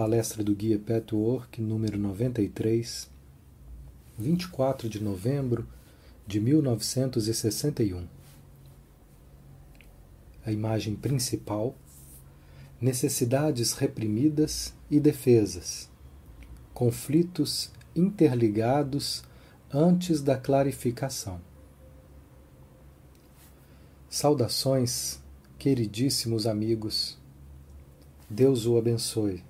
Palestra do Guia Petwork, número 93, 24 de novembro de 1961. A imagem principal: necessidades reprimidas e defesas, conflitos interligados antes da clarificação. Saudações, queridíssimos amigos. Deus o abençoe.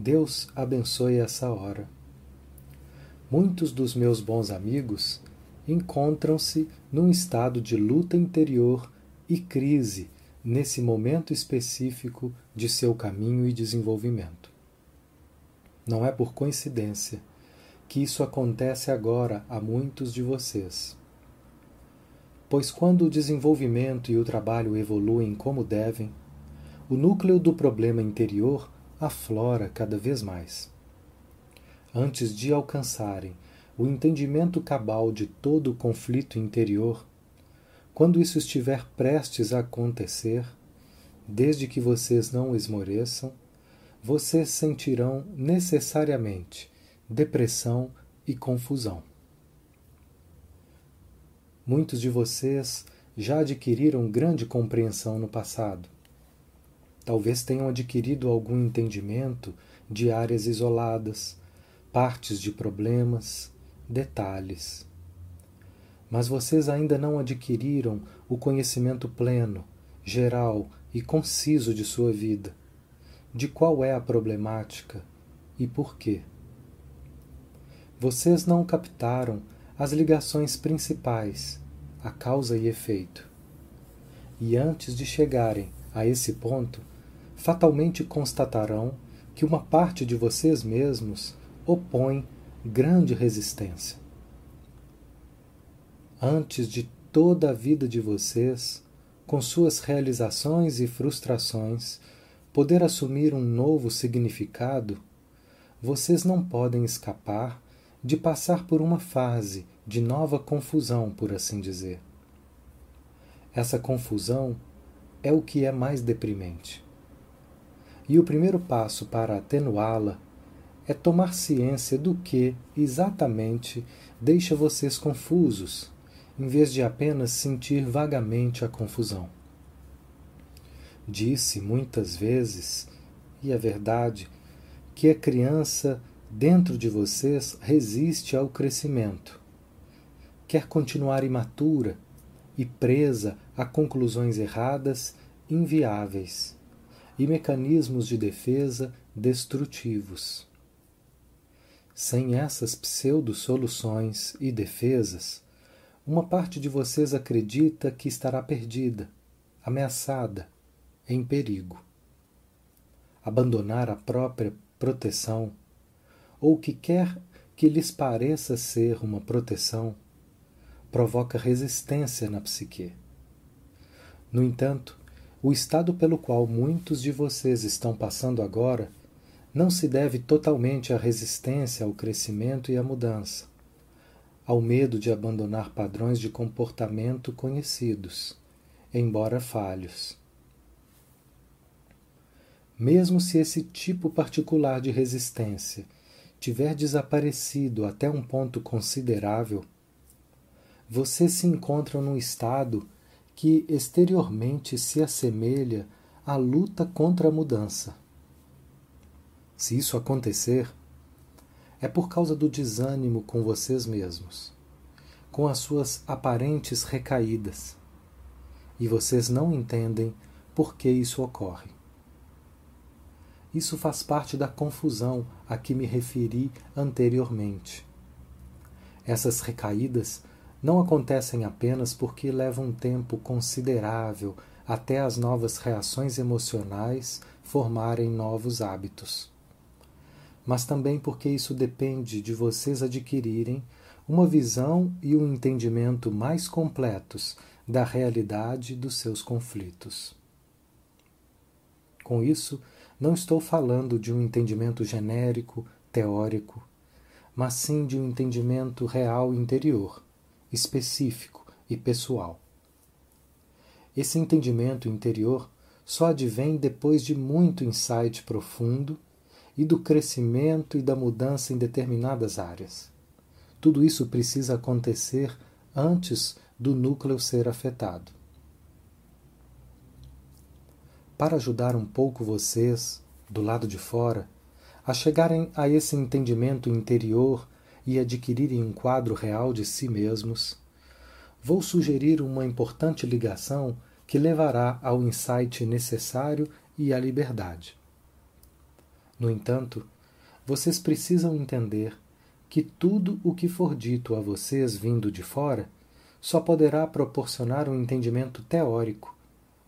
Deus abençoe essa hora. Muitos dos meus bons amigos encontram-se num estado de luta interior e crise nesse momento específico de seu caminho e desenvolvimento. Não é por coincidência que isso acontece agora a muitos de vocês. Pois quando o desenvolvimento e o trabalho evoluem como devem, o núcleo do problema interior aflora cada vez mais. Antes de alcançarem o entendimento cabal de todo o conflito interior, quando isso estiver prestes a acontecer, desde que vocês não esmoreçam, vocês sentirão necessariamente depressão e confusão. Muitos de vocês já adquiriram grande compreensão no passado. Talvez tenham adquirido algum entendimento de áreas isoladas, partes de problemas, detalhes. Mas vocês ainda não adquiriram o conhecimento pleno, geral e conciso de sua vida, de qual é a problemática e por quê. Vocês não captaram as ligações principais, a causa e efeito. E antes de chegarem a esse ponto, fatalmente constatarão que uma parte de vocês mesmos opõe grande resistência. Antes de toda a vida de vocês, com suas realizações e frustrações, poder assumir um novo significado, vocês não podem escapar de passar por uma fase de nova confusão, por assim dizer. Essa confusão é o que é mais deprimente. E o primeiro passo para atenuá-la é tomar ciência do que exatamente deixa vocês confusos, em vez de apenas sentir vagamente a confusão. Disse muitas vezes, e é verdade, que a criança dentro de vocês resiste ao crescimento. Quer continuar imatura e presa a conclusões erradas, inviáveis, e mecanismos de defesa destrutivos. Sem essas pseudo-soluções e defesas, uma parte de vocês acredita que estará perdida, ameaçada, em perigo. Abandonar a própria proteção ou o que quer que lhes pareça ser uma proteção, provoca resistência na psique. No entanto, o estado pelo qual muitos de vocês estão passando agora não se deve totalmente à resistência ao crescimento e à mudança, ao medo de abandonar padrões de comportamento conhecidos, embora falhos. Mesmo se esse tipo particular de resistência tiver desaparecido até um ponto considerável, você se encontra num estado que exteriormente se assemelha à luta contra a mudança. Se isso acontecer, é por causa do desânimo com vocês mesmos, com as suas aparentes recaídas, e vocês não entendem por que isso ocorre. Isso faz parte da confusão a que me referi anteriormente. Essas recaídas não acontecem apenas porque levam um tempo considerável até as novas reações emocionais formarem novos hábitos. Mas também porque isso depende de vocês adquirirem uma visão e um entendimento mais completos da realidade dos seus conflitos. Com isso, não estou falando de um entendimento genérico, teórico, mas sim de um entendimento real interior, específico e pessoal. Esse entendimento interior só advém depois de muito insight profundo e do crescimento e da mudança em determinadas áreas. Tudo isso precisa acontecer antes do núcleo ser afetado. Para ajudar um pouco vocês, do lado de fora, a chegarem a esse entendimento interior e adquirirem um quadro real de si mesmos, vou sugerir uma importante ligação que levará ao insight necessário e à liberdade. No entanto, vocês precisam entender que tudo o que for dito a vocês vindo de fora só poderá proporcionar um entendimento teórico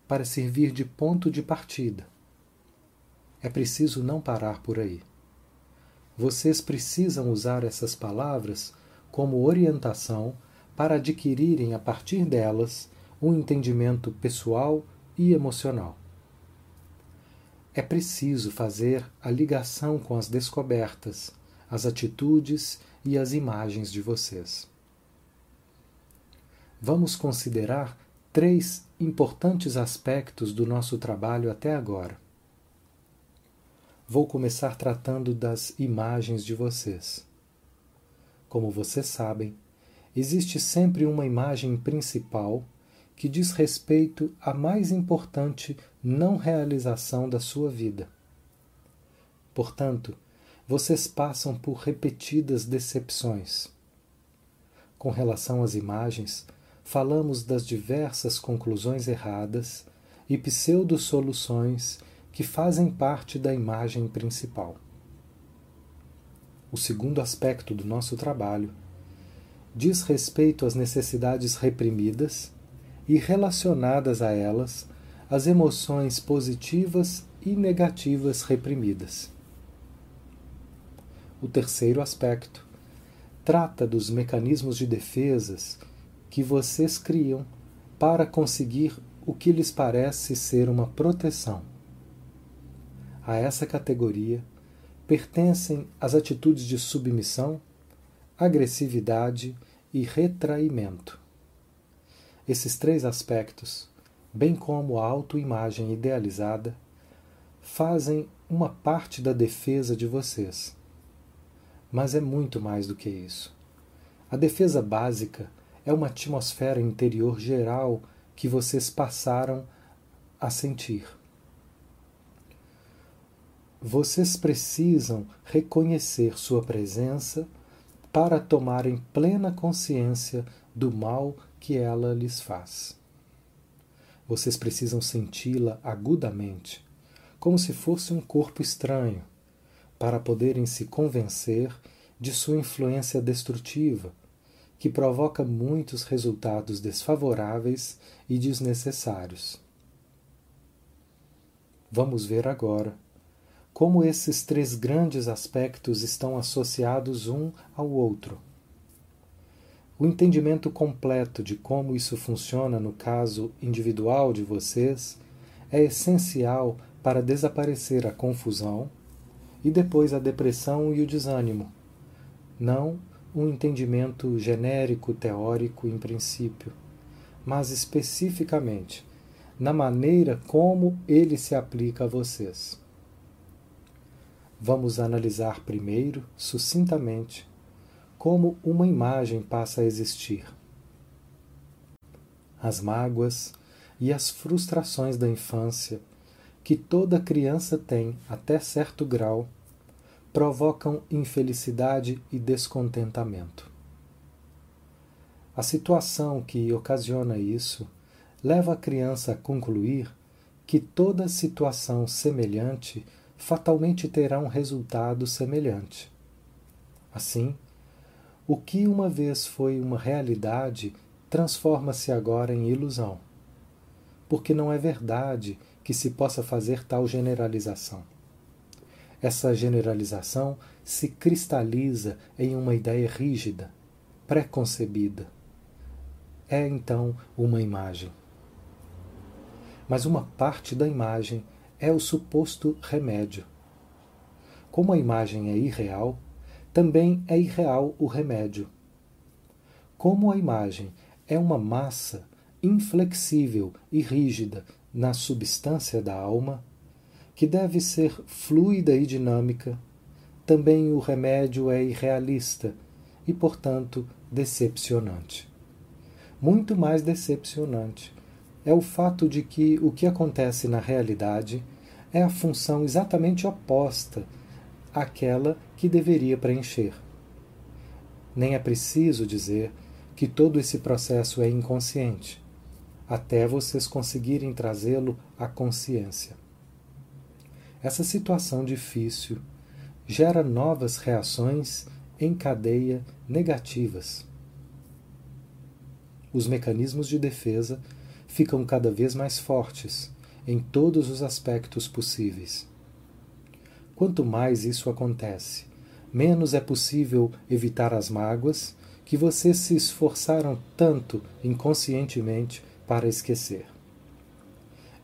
para servir de ponto de partida. É preciso não parar por aí. Vocês precisam usar essas palavras como orientação para adquirirem a partir delas um entendimento pessoal e emocional. É preciso fazer a ligação com as descobertas, as atitudes e as imagens de vocês. Vamos considerar três importantes aspectos do nosso trabalho até agora. Vou começar tratando das imagens de vocês. Como vocês sabem, existe sempre uma imagem principal que diz respeito à mais importante não realização da sua vida. Portanto, vocês passam por repetidas decepções. Com relação às imagens, falamos das diversas conclusões erradas e pseudo-soluções que fazem parte da imagem principal. O segundo aspecto do nosso trabalho diz respeito às necessidades reprimidas e relacionadas a elas as emoções positivas e negativas reprimidas. O terceiro aspecto trata dos mecanismos de defesas que vocês criam para conseguir o que lhes parece ser uma proteção. A essa categoria pertencem as atitudes de submissão, agressividade e retraimento. Esses três aspectos, bem como a autoimagem idealizada, fazem uma parte da defesa de vocês. Mas é muito mais do que isso. A defesa básica é uma atmosfera interior geral que vocês passaram a sentir. Vocês precisam reconhecer sua presença para tomarem plena consciência do mal que ela lhes faz. Vocês precisam senti-la agudamente, como se fosse um corpo estranho, para poderem se convencer de sua influência destrutiva que provoca muitos resultados desfavoráveis e desnecessários. Vamos ver agora como esses três grandes aspectos estão associados um ao outro. O entendimento completo de como isso funciona no caso individual de vocês é essencial para desaparecer a confusão e depois a depressão e o desânimo, não um entendimento genérico, teórico em princípio, mas especificamente na maneira como ele se aplica a vocês. Vamos analisar primeiro, sucintamente, como uma imagem passa a existir. As mágoas e as frustrações da infância, que toda criança tem até certo grau, provocam infelicidade e descontentamento. A situação que ocasiona isso leva a criança a concluir que toda situação semelhante fatalmente terá um resultado semelhante. Assim, o que uma vez foi uma realidade transforma-se agora em ilusão, porque não é verdade que se possa fazer tal generalização. Essa generalização se cristaliza em uma ideia rígida, preconcebida. É então uma imagem. Mas uma parte da imagem é o suposto remédio. Como a imagem é irreal, também é irreal o remédio. Como a imagem é uma massa inflexível e rígida na substância da alma, que deve ser fluida e dinâmica, também o remédio é irrealista e, portanto, decepcionante. Muito mais decepcionante é o fato de que o que acontece na realidade é a função exatamente oposta àquela que deveria preencher. Nem é preciso dizer que todo esse processo é inconsciente, até vocês conseguirem trazê-lo à consciência. Essa situação difícil gera novas reações em cadeia negativas. Os mecanismos de defesa ficam cada vez mais fortes em todos os aspectos possíveis. Quanto mais isso acontece, menos é possível evitar as mágoas que vocês se esforçaram tanto inconscientemente para esquecer.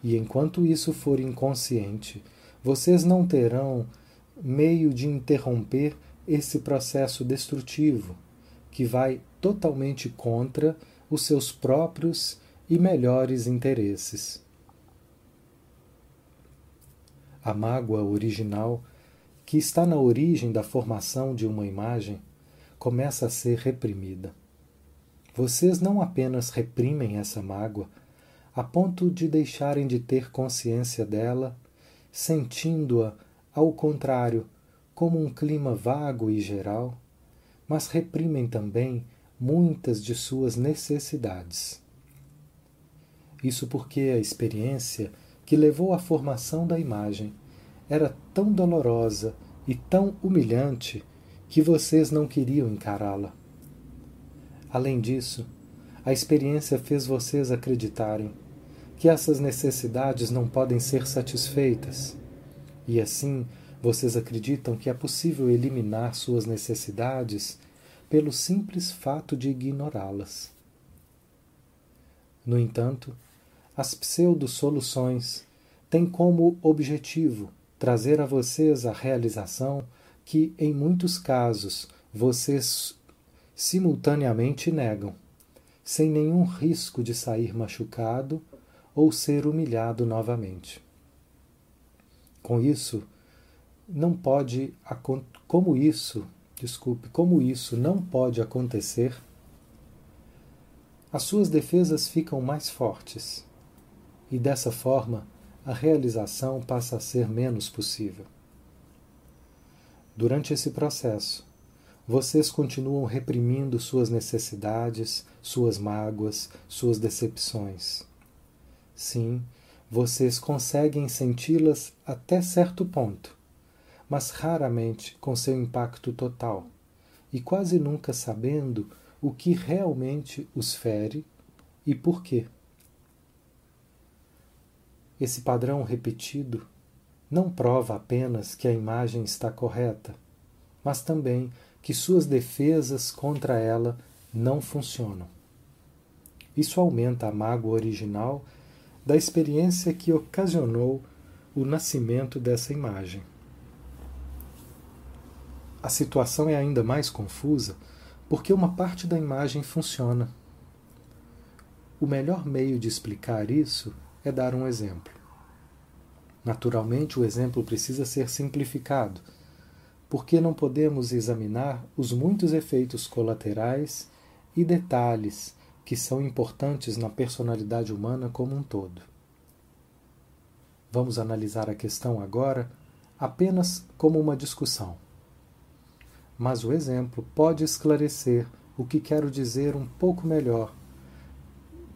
E enquanto isso for inconsciente, vocês não terão meio de interromper esse processo destrutivo que vai totalmente contra os seus próprios e melhores interesses. A mágoa original, que está na origem da formação de uma imagem, começa a ser reprimida. Vocês não apenas reprimem essa mágoa, a ponto de deixarem de ter consciência dela, sentindo-a, ao contrário, como um clima vago e geral, mas reprimem também muitas de suas necessidades. Isso porque a experiência que levou à formação da imagem era tão dolorosa e tão humilhante que vocês não queriam encará-la. Além disso, a experiência fez vocês acreditarem que essas necessidades não podem ser satisfeitas, e assim vocês acreditam que é possível eliminar suas necessidades pelo simples fato de ignorá-las. No entanto, as pseudo-soluções têm como objetivo trazer a vocês a realização que, em muitos casos, vocês simultaneamente negam, sem nenhum risco de sair machucado ou ser humilhado novamente. Com isso, não pode como isso, desculpe, como isso não pode acontecer, as suas defesas ficam mais fortes e dessa forma a realização passa a ser menos possível. Durante esse processo, vocês continuam reprimindo suas necessidades, suas mágoas, suas decepções. Sim, vocês conseguem senti-las até certo ponto, mas raramente com seu impacto total, e quase nunca sabendo o que realmente os fere e por quê. Esse padrão repetido não prova apenas que a imagem está correta, mas também que suas defesas contra ela não funcionam. Isso aumenta a mágoa original da experiência que ocasionou o nascimento dessa imagem. A situação é ainda mais confusa porque uma parte da imagem funciona. O melhor meio de explicar isso é dar um exemplo. Naturalmente, o exemplo precisa ser simplificado, porque não podemos examinar os muitos efeitos colaterais e detalhes que são importantes na personalidade humana como um todo. Vamos analisar a questão agora apenas como uma discussão. Mas o exemplo pode esclarecer o que quero dizer um pouco melhor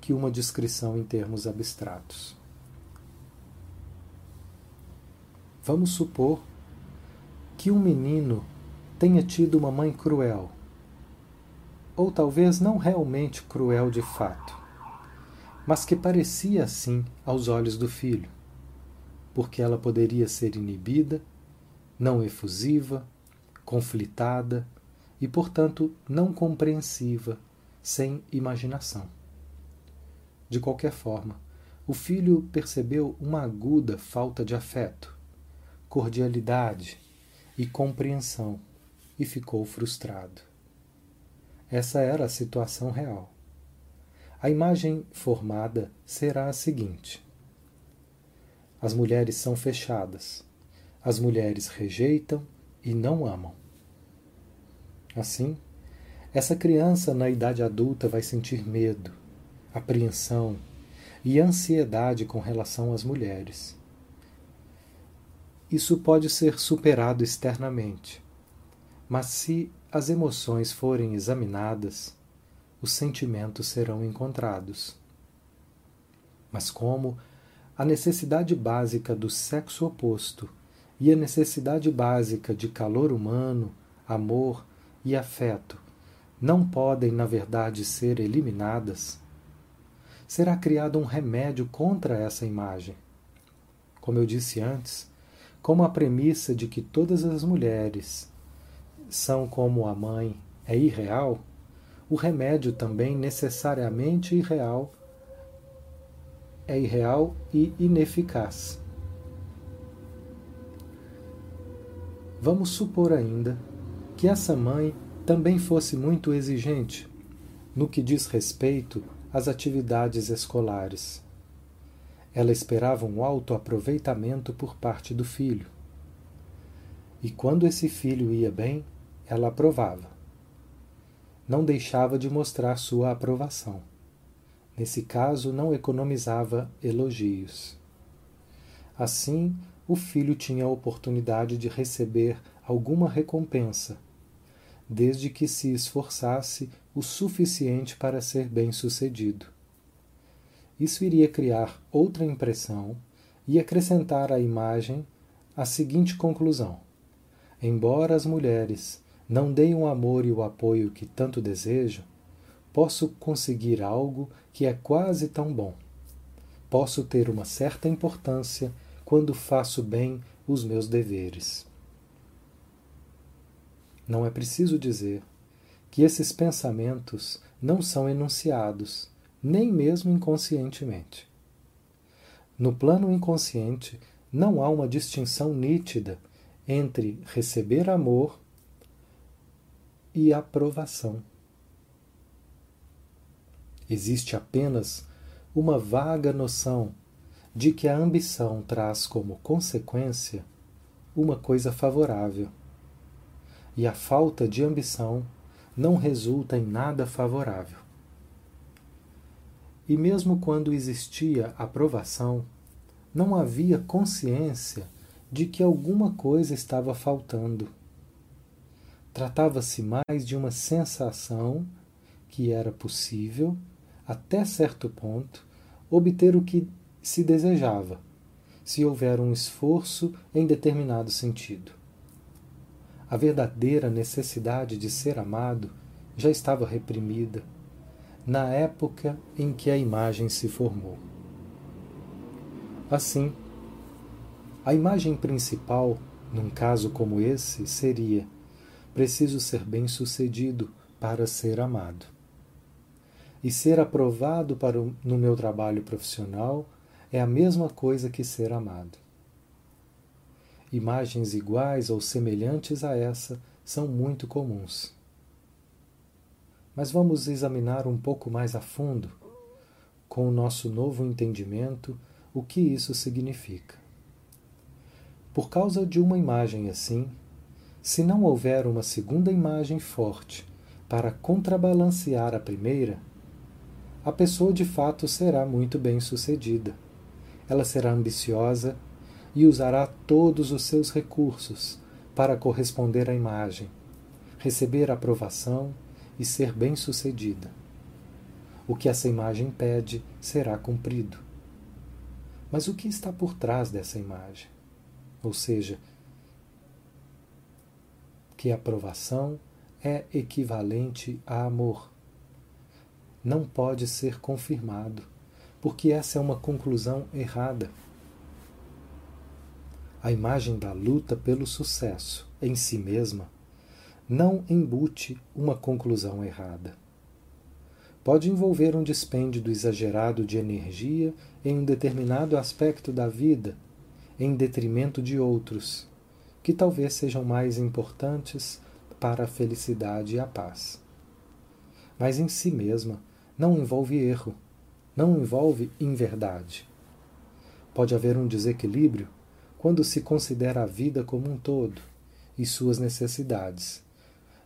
que uma descrição em termos abstratos. Vamos supor que um menino tenha tido uma mãe cruel, ou talvez não realmente cruel de fato, mas que parecia assim aos olhos do filho, porque ela poderia ser inibida, não efusiva, conflitada e, portanto, não compreensiva, sem imaginação. De qualquer forma, o filho percebeu uma aguda falta de afeto, cordialidade e compreensão e ficou frustrado. Essa era a situação real. A imagem formada será a seguinte: As mulheres são fechadas. As mulheres rejeitam e não amam. Assim, essa criança na idade adulta vai sentir medo, apreensão e ansiedade com relação às mulheres. Isso pode ser superado externamente, mas se as emoções forem examinadas, os sentimentos serão encontrados. Mas como a necessidade básica do sexo oposto e a necessidade básica de calor humano, amor e afeto não podem, na verdade, ser eliminadas, será criado um remédio contra essa imagem. Como eu disse antes, como a premissa de que todas as mulheres são como a mãe é irreal, o remédio também necessariamente irreal é irreal e ineficaz. Vamos supor ainda que essa mãe também fosse muito exigente no que diz respeito às atividades escolares. Ela esperava um alto aproveitamento por parte do filho. E quando esse filho ia bem, ela aprovava. Não deixava de mostrar sua aprovação. Nesse caso, não economizava elogios. Assim, o filho tinha a oportunidade de receber alguma recompensa, desde que se esforçasse o suficiente para ser bem-sucedido. Isso iria criar outra impressão e acrescentar à imagem a seguinte conclusão: embora as mulheres não deem o amor e o apoio que tanto desejo, posso conseguir algo que é quase tão bom. Posso ter uma certa importância quando faço bem os meus deveres. Não é preciso dizer que esses pensamentos não são enunciados, nem mesmo inconscientemente. No plano inconsciente, não há uma distinção nítida entre receber amor e aprovação. Existe apenas uma vaga noção de que a ambição traz como consequência uma coisa favorável, e a falta de ambição não resulta em nada favorável. E mesmo quando existia aprovação, não havia consciência de que alguma coisa estava faltando Tratava-se mais de uma sensação que era possível, até certo ponto, obter o que se desejava, se houver um esforço em determinado sentido. A verdadeira necessidade de ser amado já estava reprimida na época em que a imagem se formou. Assim, a imagem principal, num caso como esse, seria preciso ser bem-sucedido para ser amado. E ser aprovado para o, no meu trabalho profissional é a mesma coisa que ser amado. Imagens iguais ou semelhantes a essa são muito comuns. Mas vamos examinar um pouco mais a fundo, com o nosso novo entendimento, o que isso significa. Por causa de uma imagem assim, se não houver uma segunda imagem forte para contrabalancear a primeira, a pessoa de fato será muito bem sucedida. Ela será ambiciosa e usará todos os seus recursos para corresponder à imagem, receber aprovação e ser bem sucedida. O que essa imagem pede será cumprido. Mas o que está por trás dessa imagem? Ou seja, que aprovação é equivalente a amor. Não pode ser confirmado, porque essa é uma conclusão errada. A imagem da luta pelo sucesso em si mesma não embute uma conclusão errada. Pode envolver um dispêndio exagerado de energia em um determinado aspecto da vida, em detrimento de outros, que talvez sejam mais importantes para a felicidade e a paz. Mas em si mesma não envolve erro, não envolve inverdade. Pode haver um desequilíbrio quando se considera a vida como um todo e suas necessidades,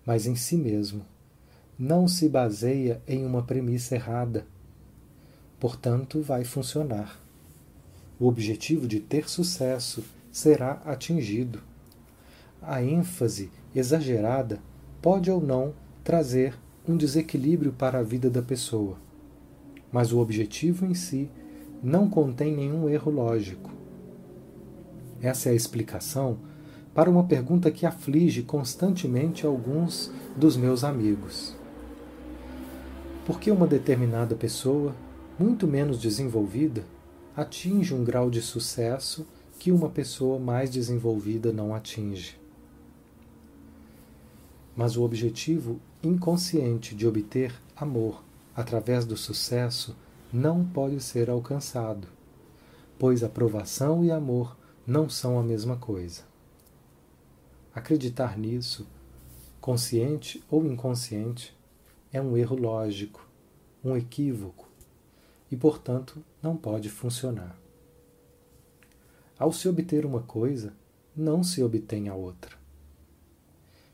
mas em si mesmo não se baseia em uma premissa errada. Portanto, vai funcionar. O objetivo de ter sucesso será atingido. A ênfase exagerada pode ou não trazer um desequilíbrio para a vida da pessoa, mas o objetivo em si não contém nenhum erro lógico. Essa é a explicação para uma pergunta que aflige constantemente alguns dos meus amigos. Por que uma determinada pessoa, muito menos desenvolvida, atinge um grau de sucesso que uma pessoa mais desenvolvida não atinge? Mas o objetivo inconsciente de obter amor através do sucesso não pode ser alcançado, pois aprovação e amor não são a mesma coisa. Acreditar nisso, consciente ou inconsciente, é um erro lógico, um equívoco e, portanto, não pode funcionar. Ao se obter uma coisa, não se obtém a outra.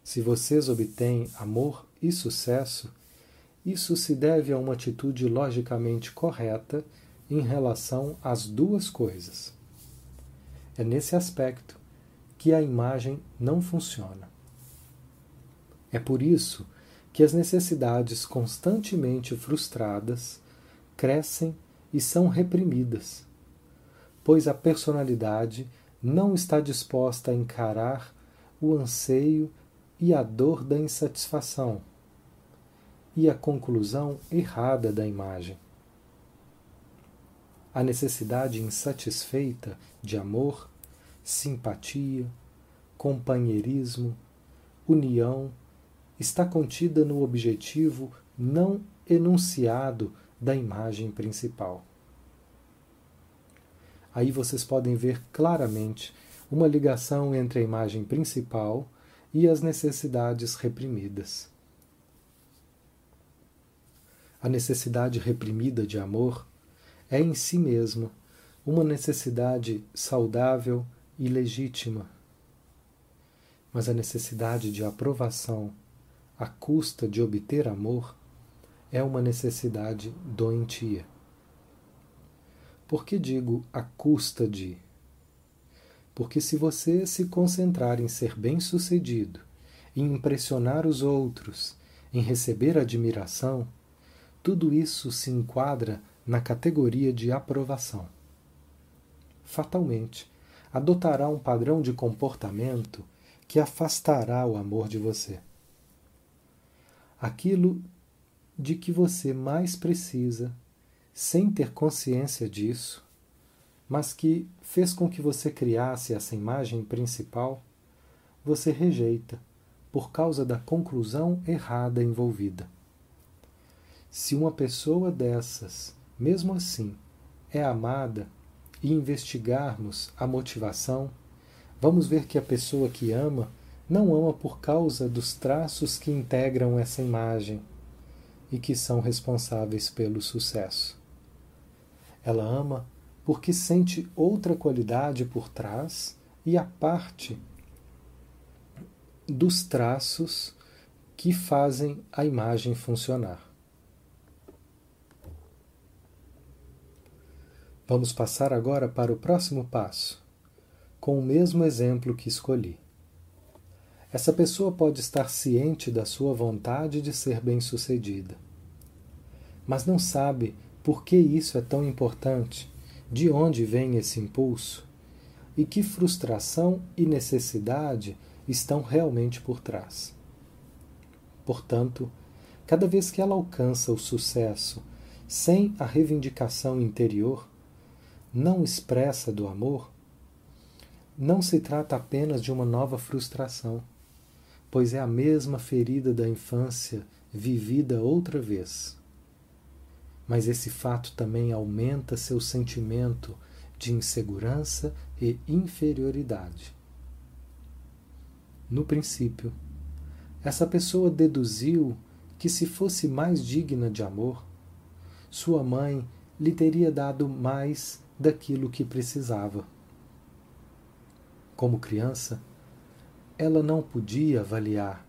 Se vocês obtêm amor e sucesso, isso se deve a uma atitude logicamente correta em relação às duas coisas. É nesse aspecto que a imagem não funciona. É por isso que as necessidades constantemente frustradas crescem e são reprimidas, pois a personalidade não está disposta a encarar o anseio e a dor da insatisfação e a conclusão errada da imagem. A necessidade insatisfeita de amor, simpatia, companheirismo, união está contida no objetivo não enunciado da imagem principal. Aí vocês podem ver claramente uma ligação entre a imagem principal e as necessidades reprimidas. A necessidade reprimida de amor é em si mesma uma necessidade saudável e legítima. Mas a necessidade de aprovação à custa de obter amor é uma necessidade doentia. Por que digo à custa de? Porque se você se concentrar em ser bem-sucedido, em impressionar os outros, em receber admiração, tudo isso se enquadra na categoria de aprovação. Fatalmente, adotará um padrão de comportamento que afastará o amor de você aquilo de que você mais precisa, sem ter consciência disso, mas que fez com que você criasse essa imagem principal, você rejeita por causa da conclusão errada envolvida. Se uma pessoa dessas, mesmo assim, é amada e investigarmos a motivação, vamos ver que a pessoa que ama não ama por causa dos traços que integram essa imagem e que são responsáveis pelo sucesso. Ela ama porque sente outra qualidade por trás e a parte dos traços que fazem a imagem funcionar. Vamos passar agora para o próximo passo, com o mesmo exemplo que escolhi. Essa pessoa pode estar ciente da sua vontade de ser bem-sucedida, mas não sabe por que isso é tão importante, de onde vem esse impulso e que frustração e necessidade estão realmente por trás. Portanto, cada vez que ela alcança o sucesso sem a reivindicação interior, não expressa do amor, não se trata apenas de uma nova frustração pois é a mesma ferida da infância vivida outra vez. Mas esse fato também aumenta seu sentimento de insegurança e inferioridade. No princípio, essa pessoa deduziu que se fosse mais digna de amor, sua mãe lhe teria dado mais daquilo que precisava. Como criança, ela não podia avaliar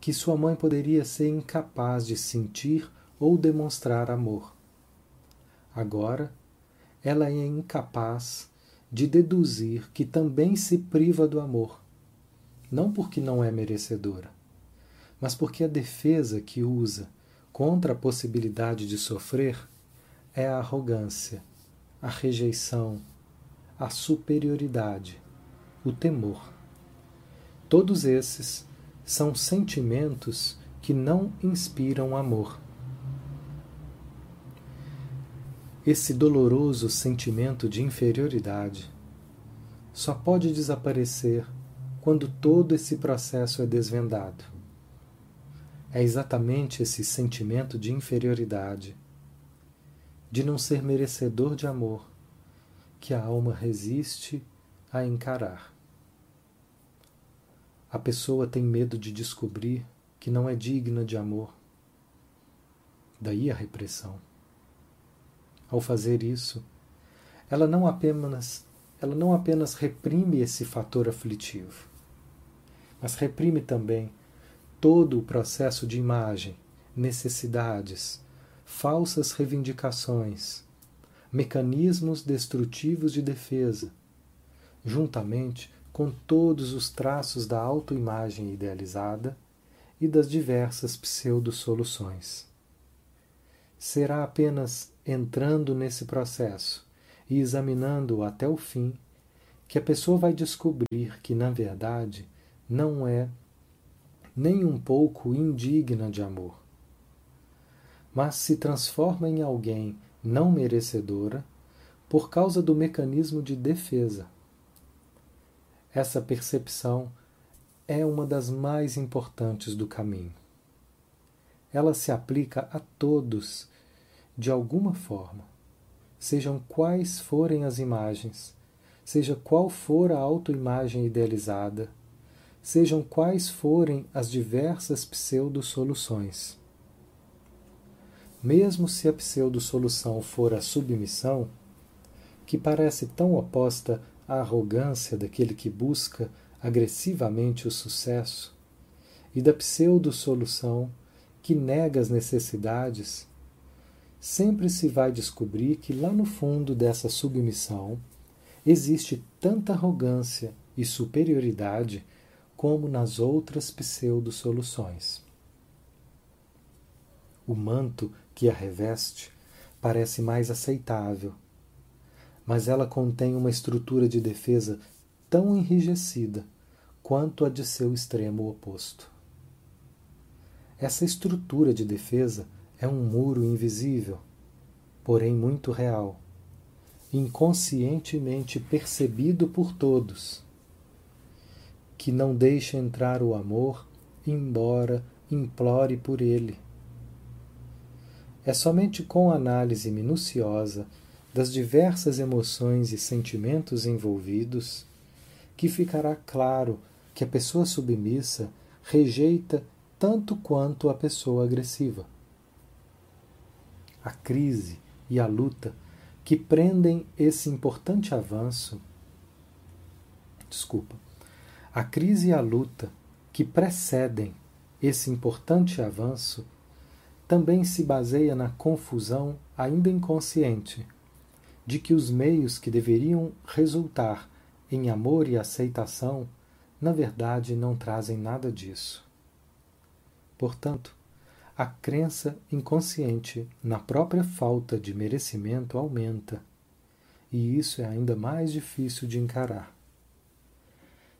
que sua mãe poderia ser incapaz de sentir ou demonstrar amor. Agora, ela é incapaz de deduzir que também se priva do amor, não porque não é merecedora, mas porque a defesa que usa contra a possibilidade de sofrer é a arrogância, a rejeição, a superioridade, o temor. Todos esses são sentimentos que não inspiram amor. Esse doloroso sentimento de inferioridade só pode desaparecer quando todo esse processo é desvendado. É exatamente esse sentimento de inferioridade, de não ser merecedor de amor, que a alma resiste a encarar. A pessoa tem medo de descobrir que não é digna de amor. Daí a repressão. Ao fazer isso, ela não apenas ela não apenas reprime esse fator aflitivo, mas reprime também todo o processo de imagem, necessidades, falsas reivindicações, mecanismos destrutivos de defesa, juntamente com todos os traços da autoimagem idealizada e das diversas pseudo-soluções. Será apenas entrando nesse processo e examinando-o até o fim que a pessoa vai descobrir que, na verdade, não é nem um pouco indigna de amor, mas se transforma em alguém não merecedora por causa do mecanismo de defesa. Essa percepção é uma das mais importantes do caminho. Ela se aplica a todos de alguma forma, sejam quais forem as imagens, seja qual for a autoimagem idealizada, sejam quais forem as diversas pseudo-soluções. Mesmo se a pseudo-solução for a submissão, que parece tão oposta à arrogância daquele que busca agressivamente o sucesso, e da pseudo-solução que nega as necessidades sempre se vai descobrir que lá no fundo dessa submissão existe tanta arrogância e superioridade como nas outras pseudo-soluções. O manto que a reveste parece mais aceitável, mas ela contém uma estrutura de defesa tão enrijecida quanto a de seu extremo oposto. Essa estrutura de defesa é um muro invisível, porém muito real, inconscientemente percebido por todos, que não deixa entrar o amor, embora implore por ele. É somente com análise minuciosa das diversas emoções e sentimentos envolvidos que ficará claro que a pessoa submissa rejeita tanto quanto a pessoa agressiva a crise e a luta que prendem esse importante avanço. Desculpa. A crise e a luta que precedem esse importante avanço também se baseia na confusão ainda inconsciente de que os meios que deveriam resultar em amor e aceitação, na verdade, não trazem nada disso. Portanto, a crença inconsciente na própria falta de merecimento aumenta, e isso é ainda mais difícil de encarar.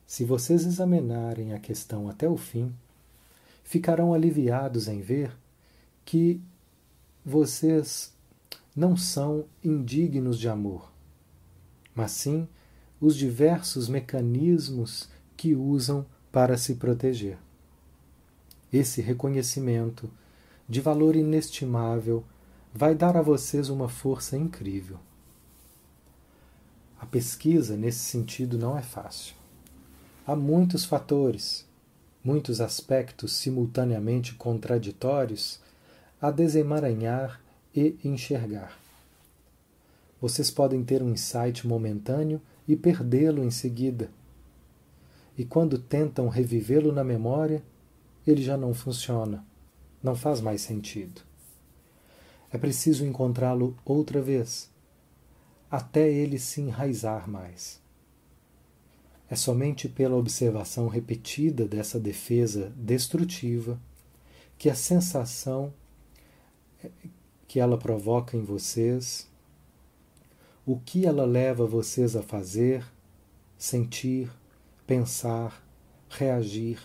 Se vocês examinarem a questão até o fim, ficarão aliviados em ver que vocês não são indignos de amor, mas sim os diversos mecanismos que usam para se proteger. Esse reconhecimento de valor inestimável, vai dar a vocês uma força incrível. A pesquisa nesse sentido não é fácil. Há muitos fatores, muitos aspectos simultaneamente contraditórios a desemaranhar e enxergar. Vocês podem ter um insight momentâneo e perdê-lo em seguida. E quando tentam revivê-lo na memória, ele já não funciona, não faz mais sentido. É preciso encontrá-lo outra vez, até ele se enraizar mais. É somente pela observação repetida dessa defesa destrutiva que a sensação que ela provoca em vocês, o que ela leva vocês a fazer, sentir, pensar, reagir,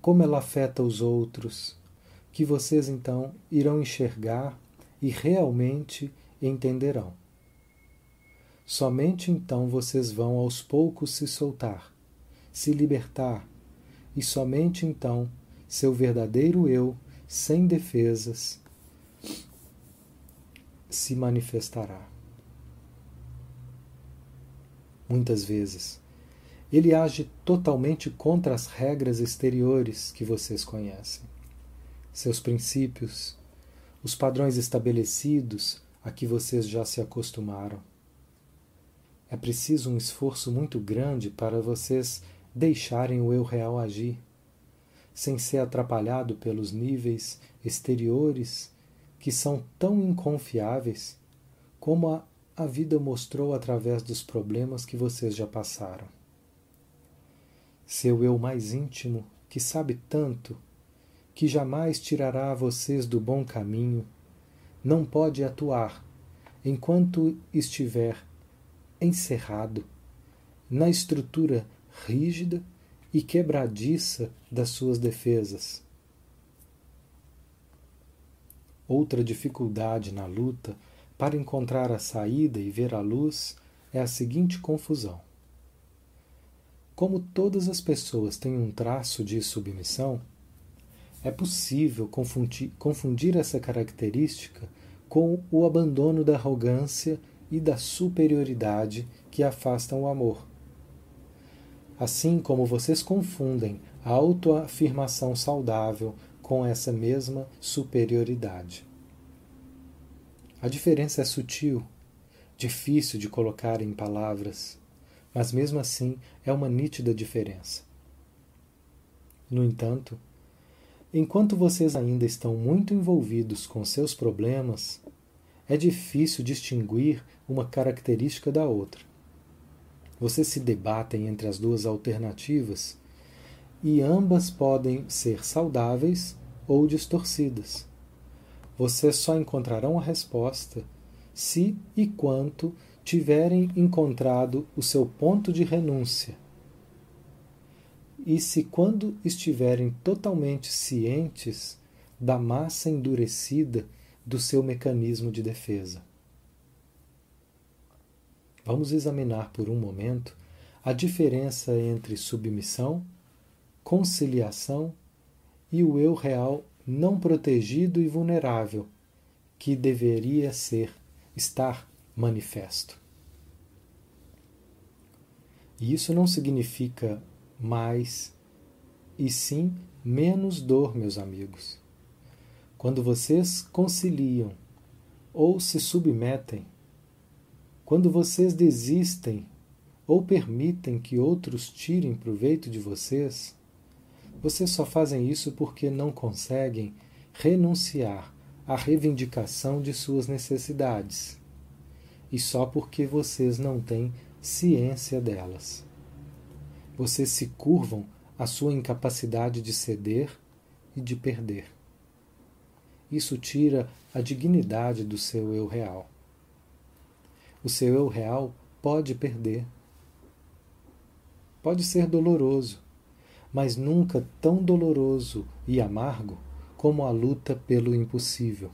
como ela afeta os outros, que vocês então irão enxergar e realmente entenderão. Somente então vocês vão aos poucos se soltar, se libertar, e somente então seu verdadeiro eu, sem defesas, se manifestará. Muitas vezes, ele age totalmente contra as regras exteriores que vocês conhecem, seus princípios, os padrões estabelecidos a que vocês já se acostumaram. É preciso um esforço muito grande para vocês deixarem o eu real agir, sem ser atrapalhado pelos níveis exteriores que são tão inconfiáveis como a, a vida mostrou através dos problemas que vocês já passaram. Seu eu mais íntimo, que sabe tanto, que jamais tirará vocês do bom caminho, não pode atuar enquanto estiver encerrado na estrutura rígida e quebradiça das suas defesas. Outra dificuldade na luta para encontrar a saída e ver a luz é a seguinte confusão. Como todas as pessoas têm um traço de submissão, é possível confundir, confundir essa característica com o abandono da arrogância e da superioridade que afastam o amor. Assim como vocês confundem a autoafirmação saudável com essa mesma superioridade. A diferença é sutil, difícil de colocar em palavras, mas mesmo assim é uma nítida diferença. No entanto, enquanto vocês ainda estão muito envolvidos com seus problemas, é difícil distinguir uma característica da outra. Vocês se debatem entre as duas alternativas e ambas podem ser saudáveis ou distorcidas. Vocês só encontrarão a resposta se e quanto tiverem encontrado o seu ponto de renúncia. E se, quando estiverem totalmente cientes da massa endurecida do seu mecanismo de defesa. Vamos examinar por um momento a diferença entre submissão, conciliação e o eu real não protegido e vulnerável que deveria ser estar manifesto. E isso não significa mais e sim menos dor, meus amigos. Quando vocês conciliam ou se submetem, quando vocês desistem ou permitem que outros tirem proveito de vocês, vocês só fazem isso porque não conseguem renunciar à reivindicação de suas necessidades e só porque vocês não têm ciência delas. Vocês se curvam à sua incapacidade de ceder e de perder. Isso tira a dignidade do seu eu real. O seu eu real pode perder. Pode ser doloroso, mas nunca tão doloroso e amargo como a luta pelo impossível.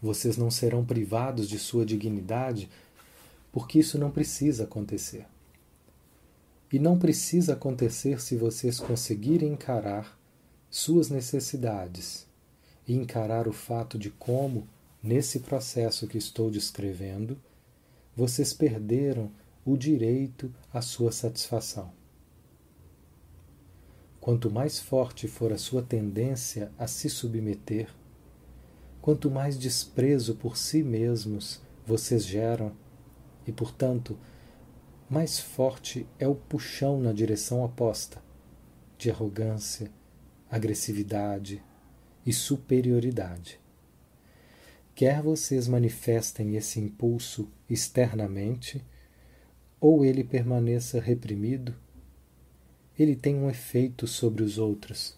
Vocês não serão privados de sua dignidade porque isso não precisa acontecer. E não precisa acontecer se vocês conseguirem encarar suas necessidades e encarar o fato de como, nesse processo que estou descrevendo, vocês perderam o direito à sua satisfação. Quanto mais forte for a sua tendência a se submeter, quanto mais desprezo por si mesmos vocês geram, e, portanto, mais forte é o puxão na direção oposta de arrogância, agressividade e superioridade. Quer vocês manifestem esse impulso externamente, ou ele permaneça reprimido, ele tem um efeito sobre os outros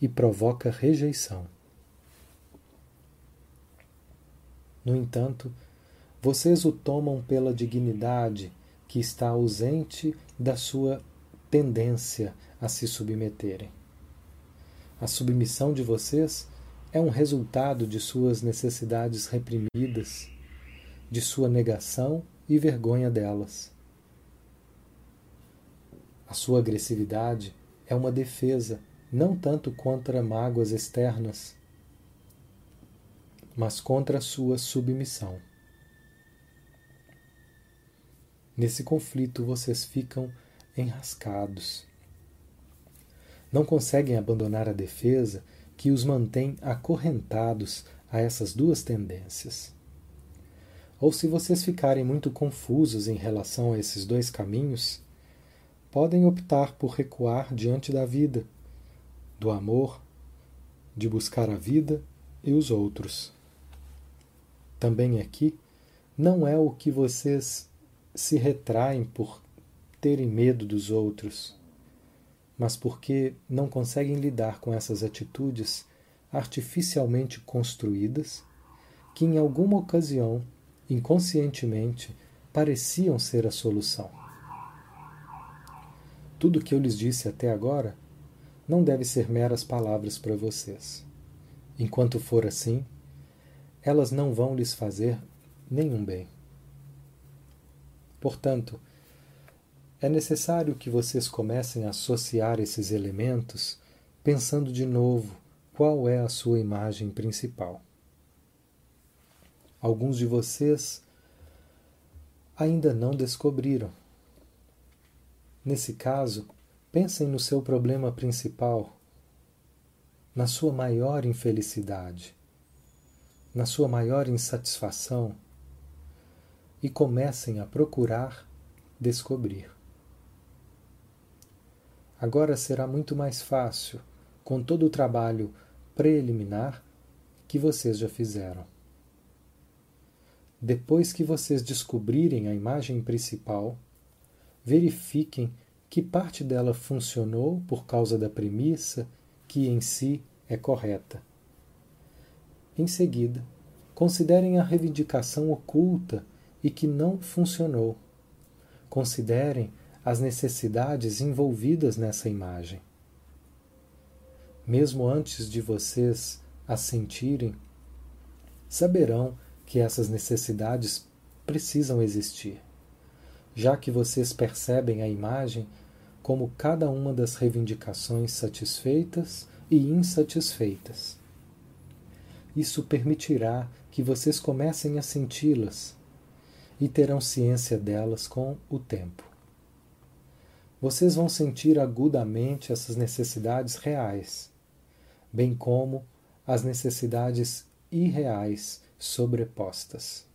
e provoca rejeição. No entanto, vocês o tomam pela dignidade que está ausente da sua tendência a se submeterem. A submissão de vocês é um resultado de suas necessidades reprimidas, de sua negação e vergonha delas. A sua agressividade é uma defesa não tanto contra mágoas externas, mas contra a sua submissão. Nesse conflito vocês ficam enrascados. Não conseguem abandonar a defesa que os mantém acorrentados a essas duas tendências. Ou se vocês ficarem muito confusos em relação a esses dois caminhos, podem optar por recuar diante da vida, do amor, de buscar a vida e os outros. Também aqui, não é o que vocês se retraem por terem medo dos outros, mas porque não conseguem lidar com essas atitudes artificialmente construídas que, em alguma ocasião, inconscientemente, pareciam ser a solução. Tudo o que eu lhes disse até agora não deve ser meras palavras para vocês. Enquanto for assim, elas não vão lhes fazer nenhum bem. Portanto, é necessário que vocês comecem a associar esses elementos pensando de novo qual é a sua imagem principal. Alguns de vocês ainda não descobriram. Nesse caso, pensem no seu problema principal, na sua maior infelicidade, na sua maior insatisfação e comecem a procurar descobrir. Agora será muito mais fácil, com todo o trabalho preliminar que vocês já fizeram. Depois que vocês descobrirem a imagem principal, verifiquem que parte dela funcionou por causa da premissa que em si é correta. Em seguida, considerem a reivindicação oculta e que não funcionou. Considerem as necessidades envolvidas nessa imagem. Mesmo antes de vocês a sentirem, saberão que essas necessidades precisam existir, já que vocês percebem a imagem como cada uma das reivindicações satisfeitas e insatisfeitas. Isso permitirá que vocês comecem a senti-las e terão ciência delas com o tempo. Vocês vão sentir agudamente essas necessidades reais, bem como as necessidades irreais sobrepostas.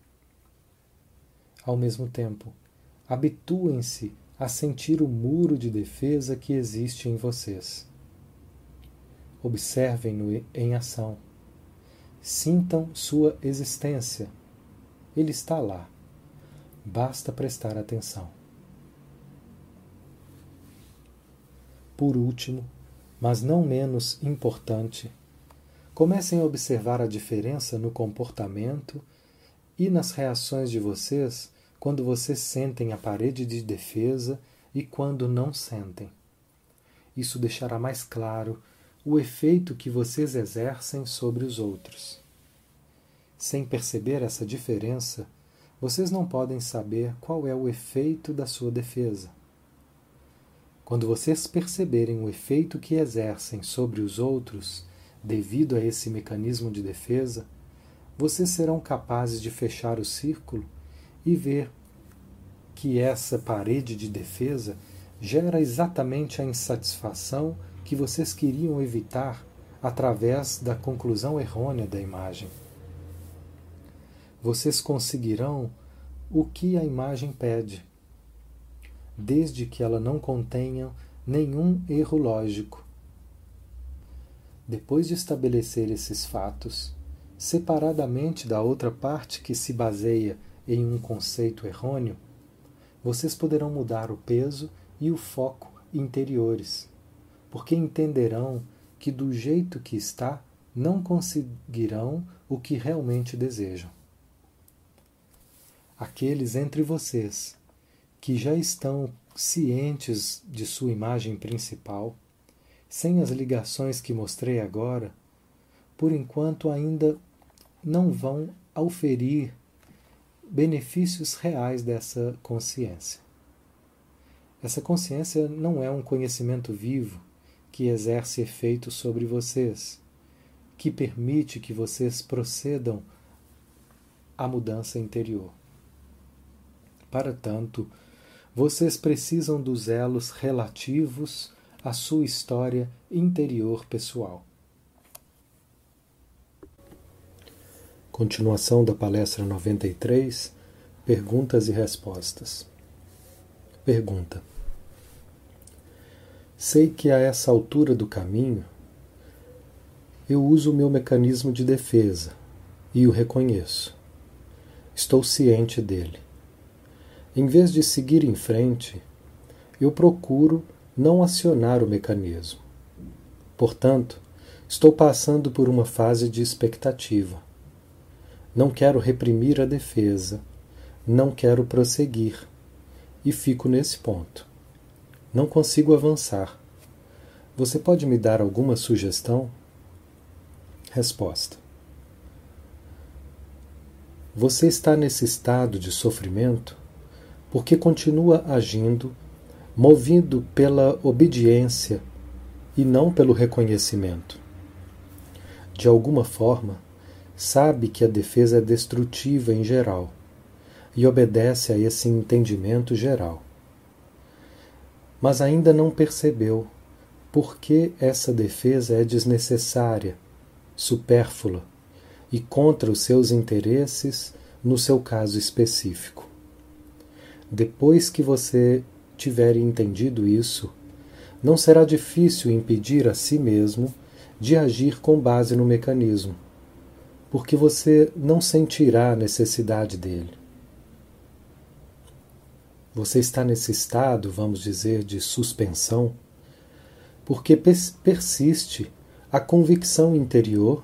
Ao mesmo tempo, habituem-se a sentir o muro de defesa que existe em vocês. Observem-no em ação. Sintam sua existência. Ele está lá. Basta prestar atenção. Por último, mas não menos importante, comecem a observar a diferença no comportamento e nas reações de vocês quando vocês sentem a parede de defesa e quando não sentem. Isso deixará mais claro o efeito que vocês exercem sobre os outros. Sem perceber essa diferença, vocês não podem saber qual é o efeito da sua defesa. Quando vocês perceberem o efeito que exercem sobre os outros devido a esse mecanismo de defesa, vocês serão capazes de fechar o círculo e ver que essa parede de defesa gera exatamente a insatisfação que vocês queriam evitar através da conclusão errônea da imagem. vocês conseguirão o que a imagem pede, desde que ela não contenha nenhum erro lógico. Depois de estabelecer esses fatos, separadamente da outra parte que se baseia em um conceito errôneo, vocês poderão mudar o peso e o foco interiores, porque entenderão que do jeito que está não conseguirão o que realmente desejam. Aqueles entre vocês que já estão cientes de sua imagem principal, sem as ligações que mostrei agora, por enquanto ainda não vão auferir benefícios reais dessa consciência. Essa consciência não é um conhecimento vivo que exerce efeito sobre vocês, que permite que vocês procedam à mudança interior. Para tanto, vocês precisam dos elos relativos à sua história interior pessoal. Continuação da palestra 93, perguntas e respostas. Pergunta: Sei que a essa altura do caminho eu uso o meu mecanismo de defesa e o reconheço. Estou ciente dele. Em vez de seguir em frente, eu procuro não acionar o mecanismo. Portanto, estou passando por uma fase de expectativa. Não quero reprimir a defesa, não quero prosseguir, e fico nesse ponto. Não consigo avançar. Você pode me dar alguma sugestão? Resposta: Você está nesse estado de sofrimento porque continua agindo movido pela obediência e não pelo reconhecimento. De alguma forma, sabe que a defesa é destrutiva em geral e obedece a esse entendimento geral. Mas ainda não percebeu por que essa defesa é desnecessária supérflua e contra os seus interesses no seu caso específico. Depois que você tiver entendido isso, não será difícil impedir a si mesmo de agir com base no mecanismo, porque você não sentirá a necessidade dele. Você está nesse estado, vamos dizer, de suspensão, porque persiste a convicção interior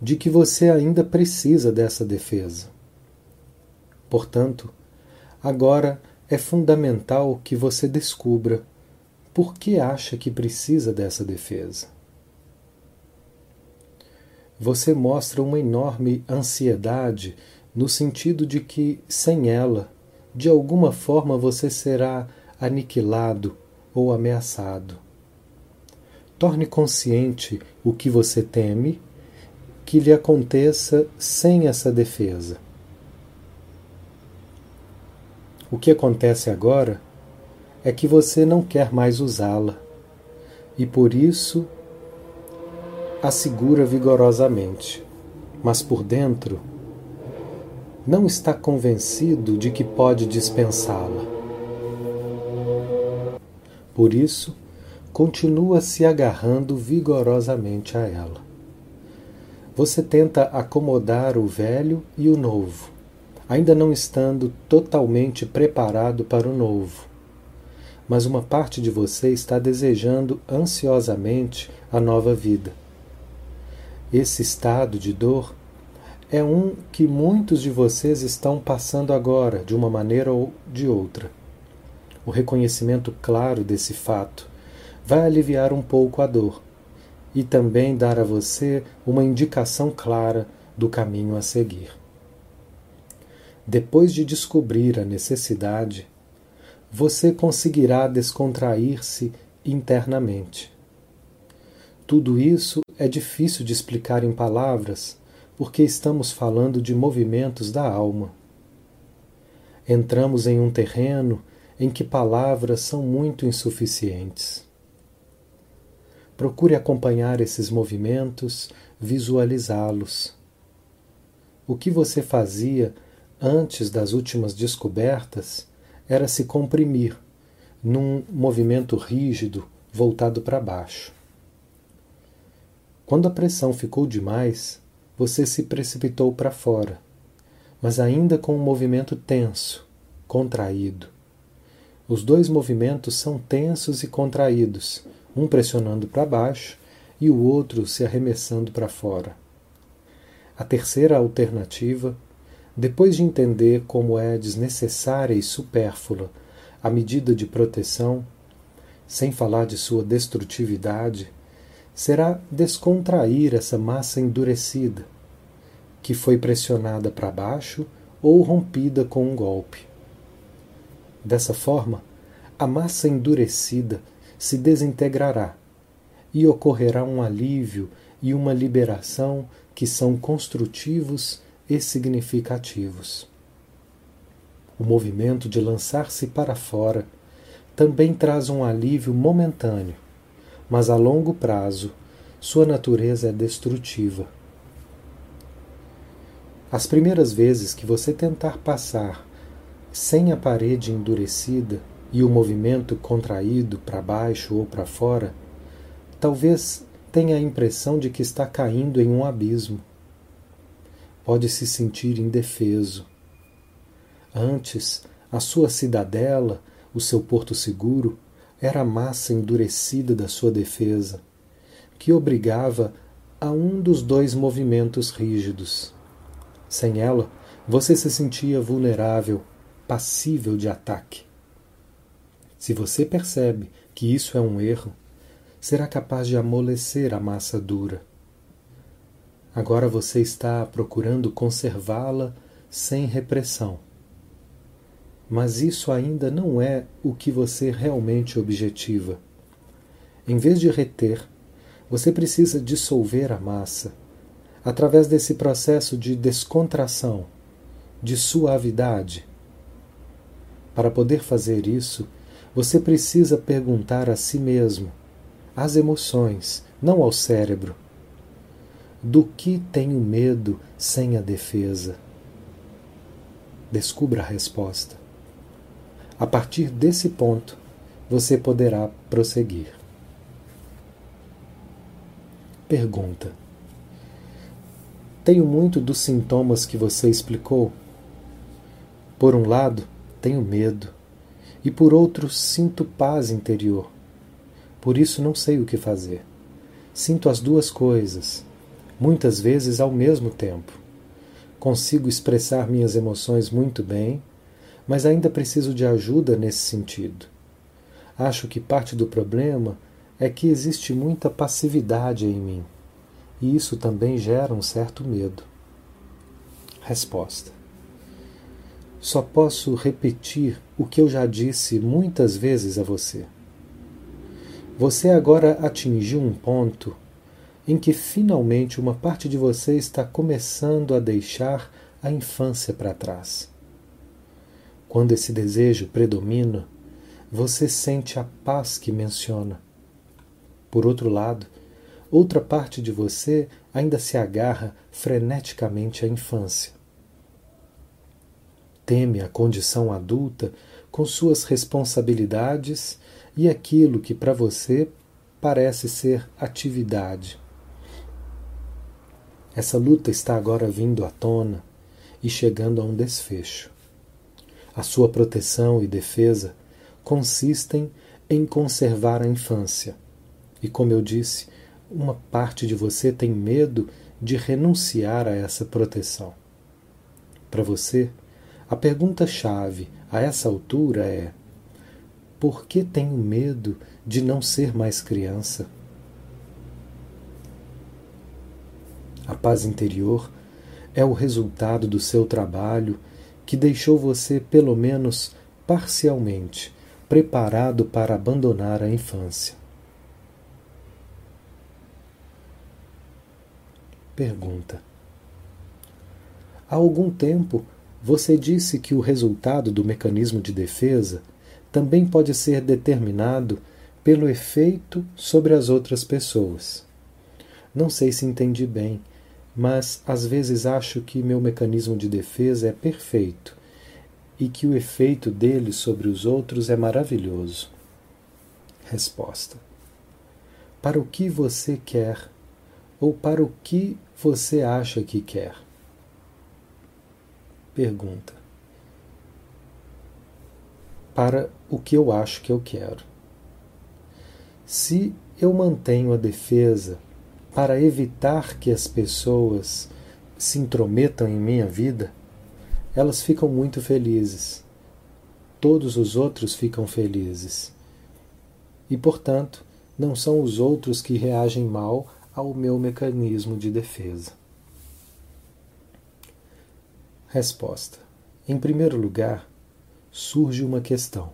de que você ainda precisa dessa defesa. Portanto, agora é fundamental que você descubra por que acha que precisa dessa defesa. Você mostra uma enorme ansiedade no sentido de que, sem ela, de alguma forma você será aniquilado ou ameaçado. Torne consciente o que você teme que lhe aconteça sem essa defesa. O que acontece agora é que você não quer mais usá-la e por isso a segura vigorosamente, mas por dentro não está convencido de que pode dispensá-la. Por isso, continua se agarrando vigorosamente a ela. Você tenta acomodar o velho e o novo, ainda não estando totalmente preparado para o novo. Mas uma parte de você está desejando ansiosamente a nova vida. Esse estado de dor é um que muitos de vocês estão passando agora, de uma maneira ou de outra. O reconhecimento claro desse fato vai aliviar um pouco a dor e também dar a você uma indicação clara do caminho a seguir. Depois de descobrir a necessidade, você conseguirá descontrair-se internamente. Tudo isso é difícil de explicar em palavras porque estamos falando de movimentos da alma. Entramos em um terreno em que palavras são muito insuficientes. Procure acompanhar esses movimentos, visualizá-los. o que você fazia antes das últimas descobertas era se comprimir num movimento rígido voltado para baixo. Quando a pressão ficou demais, você se precipitou para fora, mas ainda com um movimento tenso, contraído. Os dois movimentos são tensos e contraídos, um pressionando para baixo e o outro se arremessando para fora. A terceira alternativa, depois de entender como é desnecessária e supérflua a medida de proteção, sem falar de sua destrutividade, será descontrair essa massa endurecida, que foi pressionada para baixo ou rompida com um golpe. Dessa forma, a massa endurecida se desintegrará e ocorrerá um alívio e uma liberação que são construtivos e significativos. O movimento de lançar-se para fora também traz um alívio momentâneo, mas a longo prazo sua natureza é destrutiva. As primeiras vezes que você tentar passar sem a parede endurecida e o movimento contraído para baixo ou para fora, talvez tenha a impressão de que está caindo em um abismo. Pode se sentir indefeso. Antes, a sua cidadela, o seu porto seguro, era a massa endurecida da sua defesa, que obrigava a um dos dois movimentos rígidos. Sem ela, você se sentia vulnerável, passível de ataque. Se você percebe que isso é um erro, será capaz de amolecer a massa dura. Agora você está procurando conservá-la sem repressão. Mas isso ainda não é o que você realmente objetiva. Em vez de reter, você precisa dissolver a massa através desse processo de descontração, de suavidade. Para poder fazer isso, você precisa perguntar a si mesmo às emoções, não ao cérebro. Do que tenho medo sem a defesa? Descubra a resposta. A partir desse ponto, você poderá prosseguir. Pergunta: Tenho muito dos sintomas que você explicou? Por um lado, tenho medo, e por outro, sinto paz interior. Por isso não sei o que fazer. Sinto as duas coisas, muitas vezes ao mesmo tempo. Consigo expressar minhas emoções muito bem, mas ainda preciso de ajuda nesse sentido. Acho que parte do problema é que existe muita passividade em mim, e isso também gera um certo medo. Resposta: Só posso repetir o que eu já disse muitas vezes a você. Você agora atingiu um ponto em que finalmente uma parte de você está começando a deixar a infância para trás. Quando esse desejo predomina, você sente a paz que menciona. Por outro lado, outra parte de você ainda se agarra freneticamente à infância. Teme a condição adulta com suas responsabilidades e aquilo que para você parece ser atividade. Essa luta está agora vindo à tona e chegando a um desfecho. A sua proteção e defesa consistem em conservar a infância. E como eu disse, uma parte de você tem medo de renunciar a essa proteção. Para você, a pergunta-chave a essa altura é: por que tenho medo de não ser mais criança? A paz interior é o resultado do seu trabalho que deixou você, pelo menos parcialmente, preparado para abandonar a infância. Pergunta: Há algum tempo você disse que o resultado do mecanismo de defesa também pode ser determinado pelo efeito sobre as outras pessoas. Não sei se entendi bem, mas às vezes acho que meu mecanismo de defesa é perfeito e que o efeito dele sobre os outros é maravilhoso. Resposta: Para o que você quer ou para o que você acha que quer? Pergunta: Para o que eu acho que eu quero. Se eu mantenho a defesa para evitar que as pessoas se intrometam em minha vida, elas ficam muito felizes. Todos os outros ficam felizes. E, portanto, não são os outros que reagem mal ao meu mecanismo de defesa. Resposta: Em primeiro lugar, surge uma questão.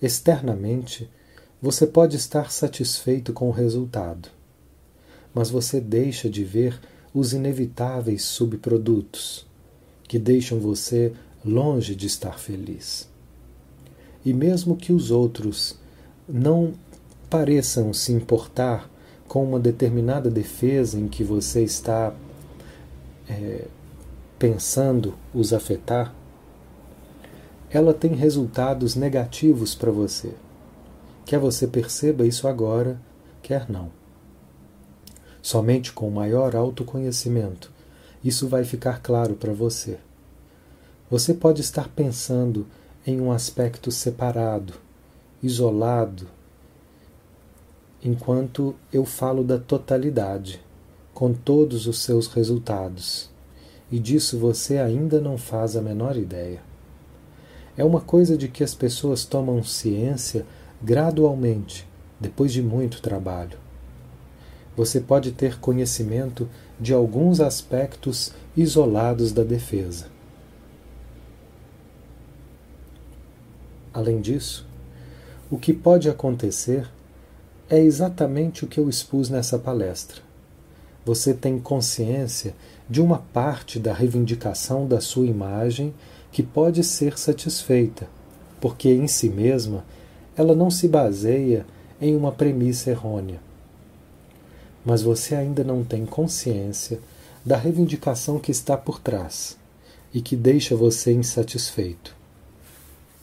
Externamente, você pode estar satisfeito com o resultado mas você deixa de ver os inevitáveis subprodutos que deixam você longe de estar feliz. E mesmo que os outros não pareçam se importar com uma determinada defesa em que você está é, pensando os afetar, ela tem resultados negativos para você. Quer você perceba isso agora, quer não. Somente com maior autoconhecimento isso vai ficar claro para você. Você pode estar pensando em um aspecto separado, isolado, enquanto eu falo da totalidade, com todos os seus resultados. E disso você ainda não faz a menor ideia. É uma coisa de que as pessoas tomam ciência gradualmente, depois de muito trabalho você pode ter conhecimento de alguns aspectos isolados da defesa. Além disso, o que pode acontecer é exatamente o que eu expus nessa palestra. Você tem consciência de uma parte da reivindicação da sua imagem que pode ser satisfeita, porque em si mesma ela não se baseia em uma premissa errônea mas você ainda não tem consciência da reivindicação que está por trás e que deixa você insatisfeito.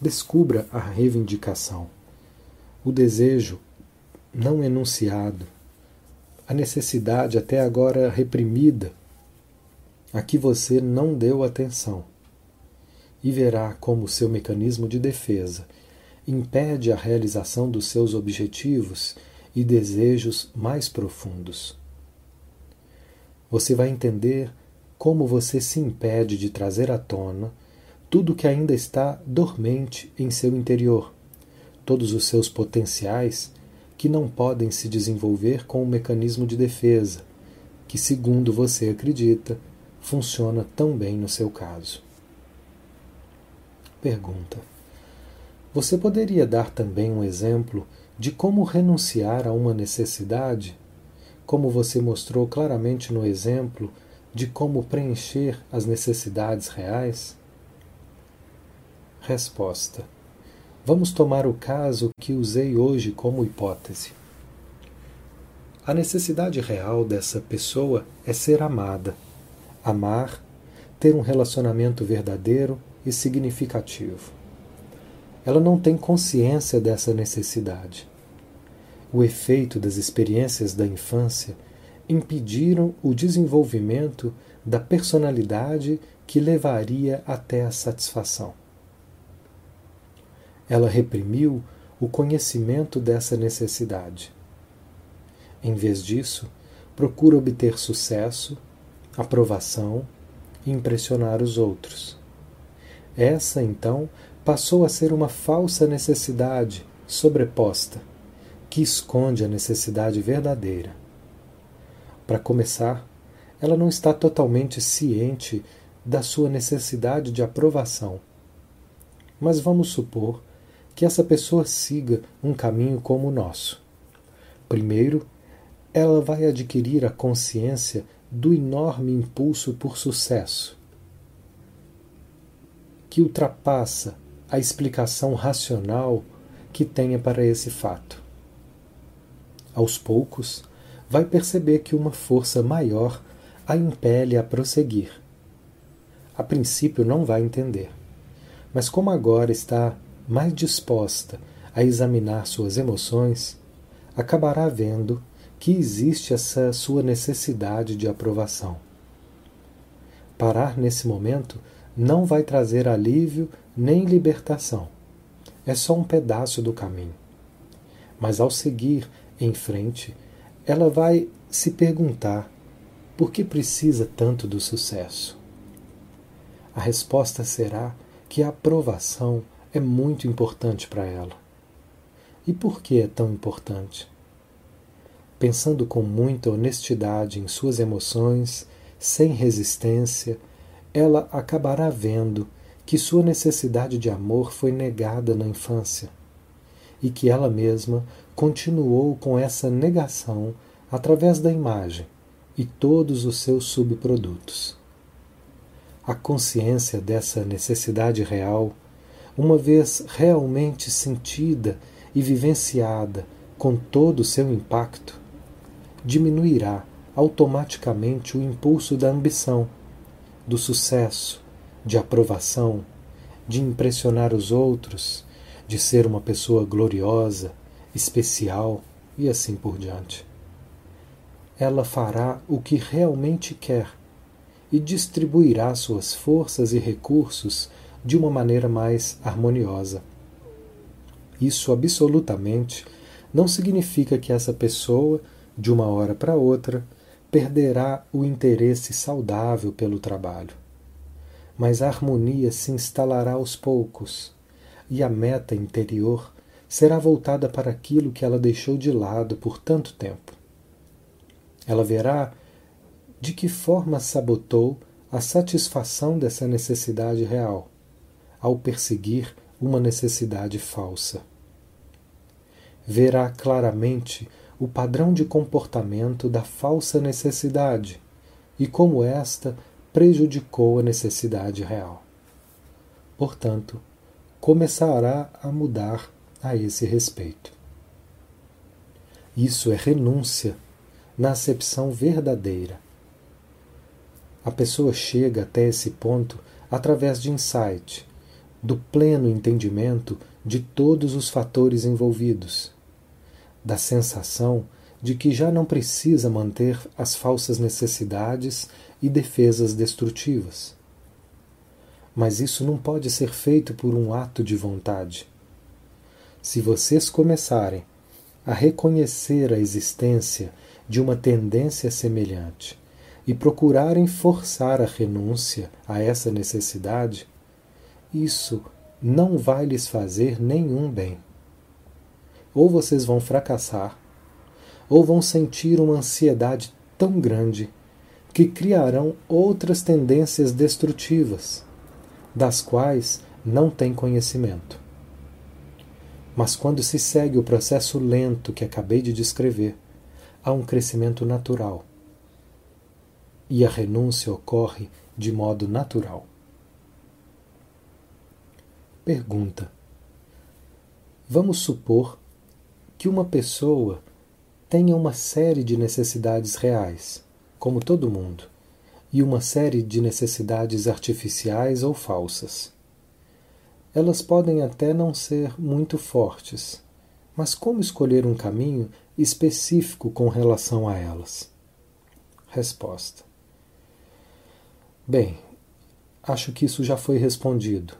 Descubra a reivindicação, o desejo não enunciado, a necessidade até agora reprimida, a que você não deu atenção, e verá como seu mecanismo de defesa impede a realização dos seus objetivos e desejos mais profundos. Você vai entender como você se impede de trazer à tona tudo que ainda está dormente em seu interior, todos os seus potenciais que não podem se desenvolver com o mecanismo de defesa, que, segundo você acredita, funciona tão bem no seu caso. Pergunta: Você poderia dar também um exemplo de como renunciar a uma necessidade, como você mostrou claramente no exemplo de como preencher as necessidades reais? Resposta: Vamos tomar o caso que usei hoje como hipótese. A necessidade real dessa pessoa é ser amada, amar, ter um relacionamento verdadeiro e significativo. Ela não tem consciência dessa necessidade o efeito das experiências da infância impediram o desenvolvimento da personalidade que levaria até a satisfação. Ela reprimiu o conhecimento dessa necessidade. Em vez disso, procura obter sucesso, aprovação e impressionar os outros. Essa, então, passou a ser uma falsa necessidade sobreposta que esconde a necessidade verdadeira. Para começar, ela não está totalmente ciente da sua necessidade de aprovação. Mas vamos supor que essa pessoa siga um caminho como o nosso. Primeiro, ela vai adquirir a consciência do enorme impulso por sucesso, que ultrapassa a explicação racional que tenha para esse fato aos poucos, vai perceber que uma força maior a impele a prosseguir. A princípio não vai entender, mas como agora está mais disposta a examinar suas emoções, acabará vendo que existe essa sua necessidade de aprovação. Parar nesse momento não vai trazer alívio nem libertação. É só um pedaço do caminho. Mas ao seguir em frente, ela vai se perguntar por que precisa tanto do sucesso. A resposta será que a aprovação é muito importante para ela. E por que é tão importante? Pensando com muita honestidade em suas emoções, sem resistência, ela acabará vendo que sua necessidade de amor foi negada na infância e que ela mesma continuou com essa negação através da imagem e todos os seus subprodutos. A consciência dessa necessidade real, uma vez realmente sentida e vivenciada com todo o seu impacto, diminuirá automaticamente o impulso da ambição, do sucesso, de aprovação, de impressionar os outros, de ser uma pessoa gloriosa, especial e assim por diante. Ela fará o que realmente quer e distribuirá suas forças e recursos de uma maneira mais harmoniosa. Isso absolutamente não significa que essa pessoa, de uma hora para outra, perderá o interesse saudável pelo trabalho. Mas a harmonia se instalará aos poucos e a meta interior será voltada para aquilo que ela deixou de lado por tanto tempo. Ela verá de que forma sabotou a satisfação dessa necessidade real, ao perseguir uma necessidade falsa. Verá claramente o padrão de comportamento da falsa necessidade e como esta prejudicou a necessidade real. Portanto, começará a mudar a esse respeito. Isso é renúncia na acepção verdadeira. A pessoa chega até esse ponto através de insight, do pleno entendimento de todos os fatores envolvidos da sensação de que já não precisa manter as falsas necessidades e defesas destrutivas. Mas isso não pode ser feito por um ato de vontade. Se vocês começarem a reconhecer a existência de uma tendência semelhante e procurarem forçar a renúncia a essa necessidade, isso não vai lhes fazer nenhum bem ou vocês vão fracassar, ou vão sentir uma ansiedade tão grande que criarão outras tendências destrutivas, das quais não têm conhecimento. Mas quando se segue o processo lento que acabei de descrever, há um crescimento natural. E a renúncia ocorre de modo natural. Pergunta: Vamos supor que uma pessoa tenha uma série de necessidades reais, como todo mundo, e uma série de necessidades artificiais ou falsas. Elas podem até não ser muito fortes, mas como escolher um caminho específico com relação a elas? Resposta: Bem, acho que isso já foi respondido,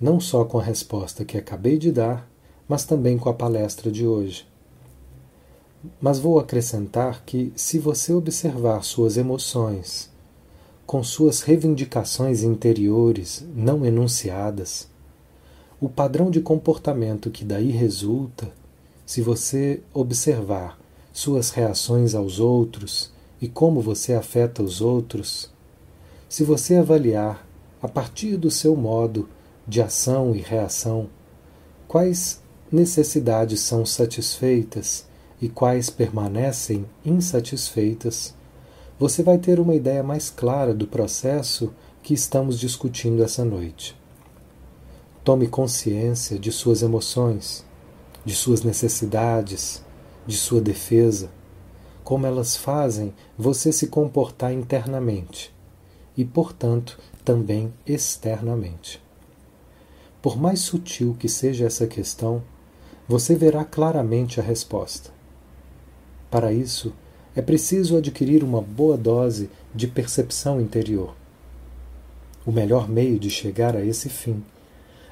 não só com a resposta que acabei de dar, mas também com a palestra de hoje. Mas vou acrescentar que, se você observar suas emoções, com suas reivindicações interiores não enunciadas, o padrão de comportamento que daí resulta, se você observar suas reações aos outros e como você afeta os outros, se você avaliar, a partir do seu modo de ação e reação, quais necessidades são satisfeitas e quais permanecem insatisfeitas, você vai ter uma ideia mais clara do processo que estamos discutindo essa noite. Tome consciência de suas emoções, de suas necessidades, de sua defesa. como elas fazem você se comportar internamente e, portanto, também externamente. Por mais sutil que seja essa questão, você verá claramente a resposta. Para isso, é preciso adquirir uma boa dose de percepção interior. O melhor meio de chegar a esse fim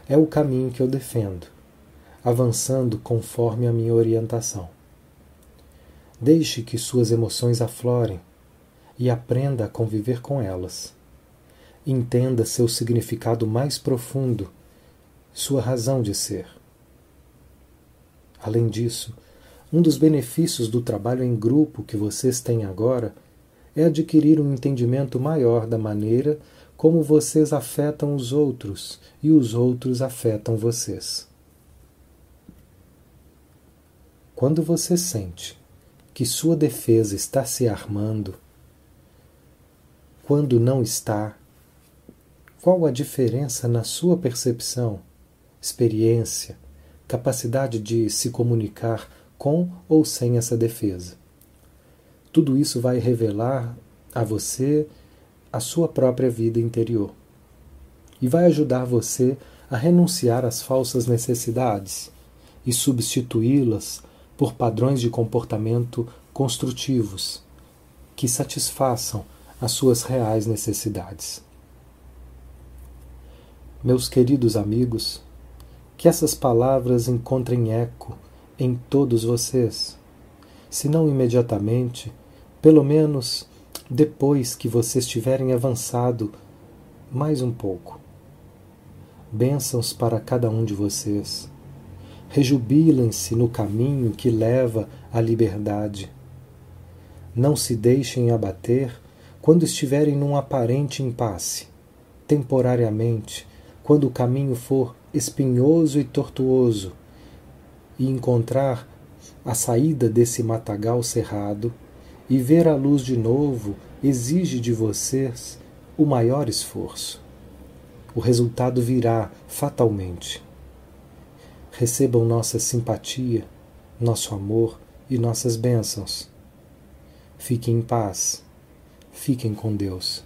é o caminho que eu defendo, avançando conforme a minha orientação. Deixe que suas emoções aflorem e aprenda a conviver com elas. Entenda seu significado mais profundo, sua razão de ser. Além disso, um dos benefícios do trabalho em grupo que vocês têm agora é adquirir um entendimento maior da maneira como vocês afetam os outros e os outros afetam vocês. Quando você sente que sua defesa está se armando, quando não está, qual a diferença na sua percepção, experiência, capacidade de se comunicar com ou sem essa defesa. Tudo isso vai revelar a você a sua própria vida interior e vai ajudar você a renunciar às falsas necessidades e substituí-las por padrões de comportamento construtivos que satisfaçam as suas reais necessidades. Meus queridos amigos, que essas palavras encontrem eco em todos vocês. Se não imediatamente, pelo menos depois que vocês tiverem avançado mais um pouco. Bênçãos para cada um de vocês. Rejubilem-se no caminho que leva à liberdade. Não se deixem abater quando estiverem num aparente impasse, temporariamente, quando o caminho for espinhoso e tortuoso e encontrar a saída desse matagal cerrado e ver a luz de novo exige de vocês o maior esforço. O resultado virá fatalmente. Recebam nossa simpatia, nosso amor e nossas bênçãos. Fiquem em paz. Fiquem com Deus.